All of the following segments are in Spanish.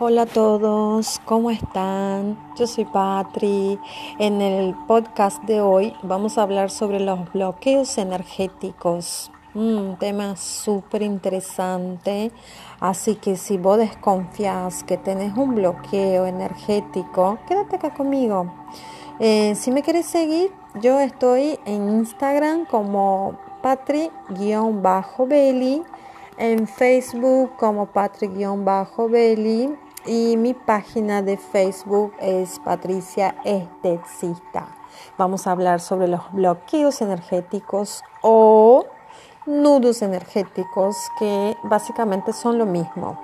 Hola a todos, ¿cómo están? Yo soy Patri. En el podcast de hoy vamos a hablar sobre los bloqueos energéticos. Un tema súper interesante. Así que si vos desconfías que tenés un bloqueo energético, quédate acá conmigo. Eh, si me quieres seguir, yo estoy en Instagram como patri-belly, en Facebook como patri-belly y mi página de Facebook es Patricia Estexista. Vamos a hablar sobre los bloqueos energéticos o nudos energéticos que básicamente son lo mismo.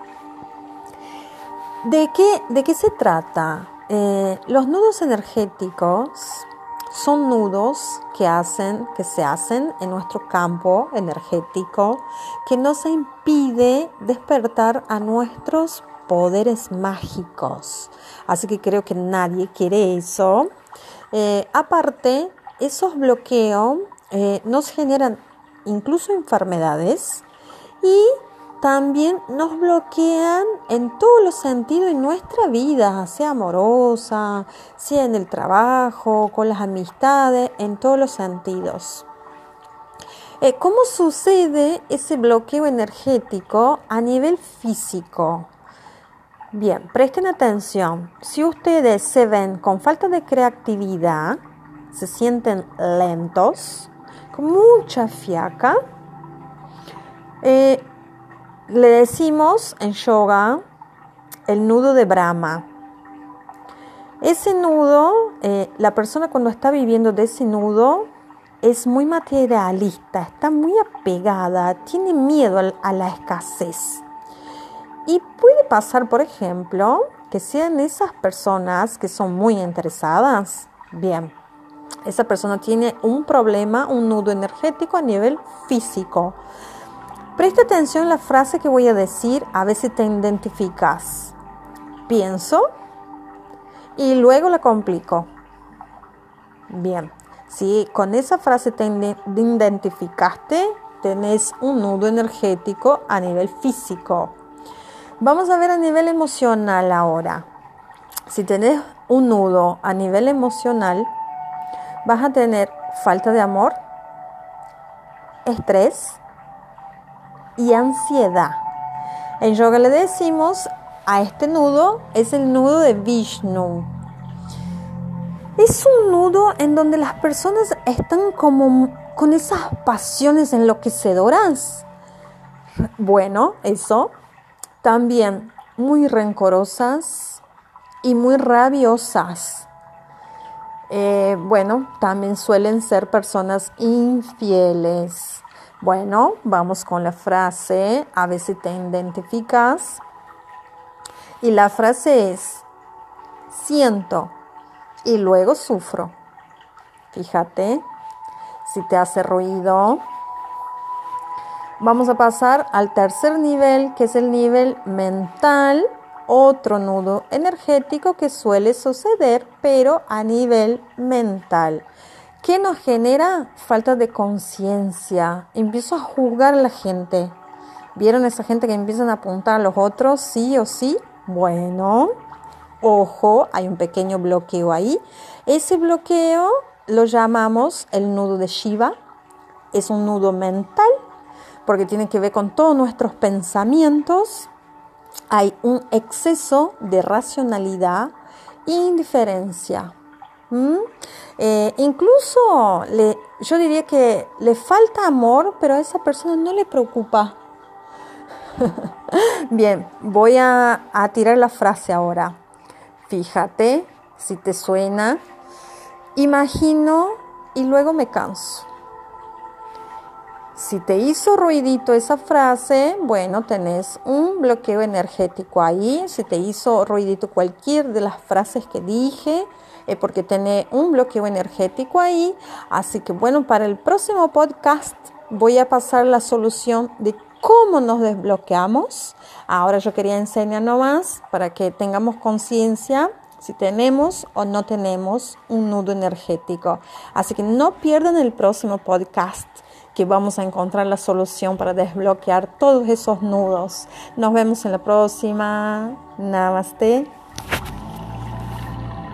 ¿De qué, de qué se trata? Eh, los nudos energéticos son nudos que hacen, que se hacen en nuestro campo energético, que nos impide despertar a nuestros poderes mágicos. Así que creo que nadie quiere eso. Eh, aparte, esos bloqueos eh, nos generan incluso enfermedades y también nos bloquean en todos los sentidos en nuestra vida, sea amorosa, sea en el trabajo, con las amistades, en todos los sentidos. Eh, ¿Cómo sucede ese bloqueo energético a nivel físico? Bien, presten atención. Si ustedes se ven con falta de creatividad, se sienten lentos, con mucha fiaca, eh, le decimos en yoga el nudo de Brahma. Ese nudo, eh, la persona cuando está viviendo de ese nudo es muy materialista, está muy apegada, tiene miedo a la escasez. Y puede pasar, por ejemplo, que sean esas personas que son muy interesadas. Bien, esa persona tiene un problema, un nudo energético a nivel físico. Presta atención a la frase que voy a decir, a ver si te identificas. Pienso y luego la complico. Bien, si con esa frase te identificaste, tenés un nudo energético a nivel físico. Vamos a ver a nivel emocional ahora. Si tenés un nudo a nivel emocional, vas a tener falta de amor, estrés y ansiedad. En yoga le decimos a este nudo es el nudo de Vishnu. Es un nudo en donde las personas están como con esas pasiones enloquecedoras. Bueno, eso también muy rencorosas y muy rabiosas. Eh, bueno, también suelen ser personas infieles. Bueno, vamos con la frase, a ver si te identificas. Y la frase es, siento y luego sufro. Fíjate si te hace ruido. Vamos a pasar al tercer nivel, que es el nivel mental, otro nudo energético que suele suceder, pero a nivel mental. ¿Qué nos genera? Falta de conciencia. Empiezo a juzgar a la gente. ¿Vieron esa gente que empiezan a apuntar a los otros, sí o sí? Bueno, ojo, hay un pequeño bloqueo ahí. Ese bloqueo lo llamamos el nudo de Shiva. Es un nudo mental porque tiene que ver con todos nuestros pensamientos. Hay un exceso de racionalidad e indiferencia. Eh, incluso le, yo diría que le falta amor, pero a esa persona no le preocupa. Bien, voy a tirar la frase ahora. Fíjate si te suena. Imagino y luego me canso. Si te hizo ruidito esa frase, bueno, tenés un bloqueo energético ahí. Si te hizo ruidito cualquier de las frases que dije, es porque tenés un bloqueo energético ahí. Así que bueno, para el próximo podcast voy a pasar la solución de cómo nos desbloqueamos. Ahora yo quería enseñar nomás para que tengamos conciencia si tenemos o no tenemos un nudo energético. Así que no pierdan el próximo podcast vamos a encontrar la solución para desbloquear todos esos nudos. Nos vemos en la próxima. Namaste.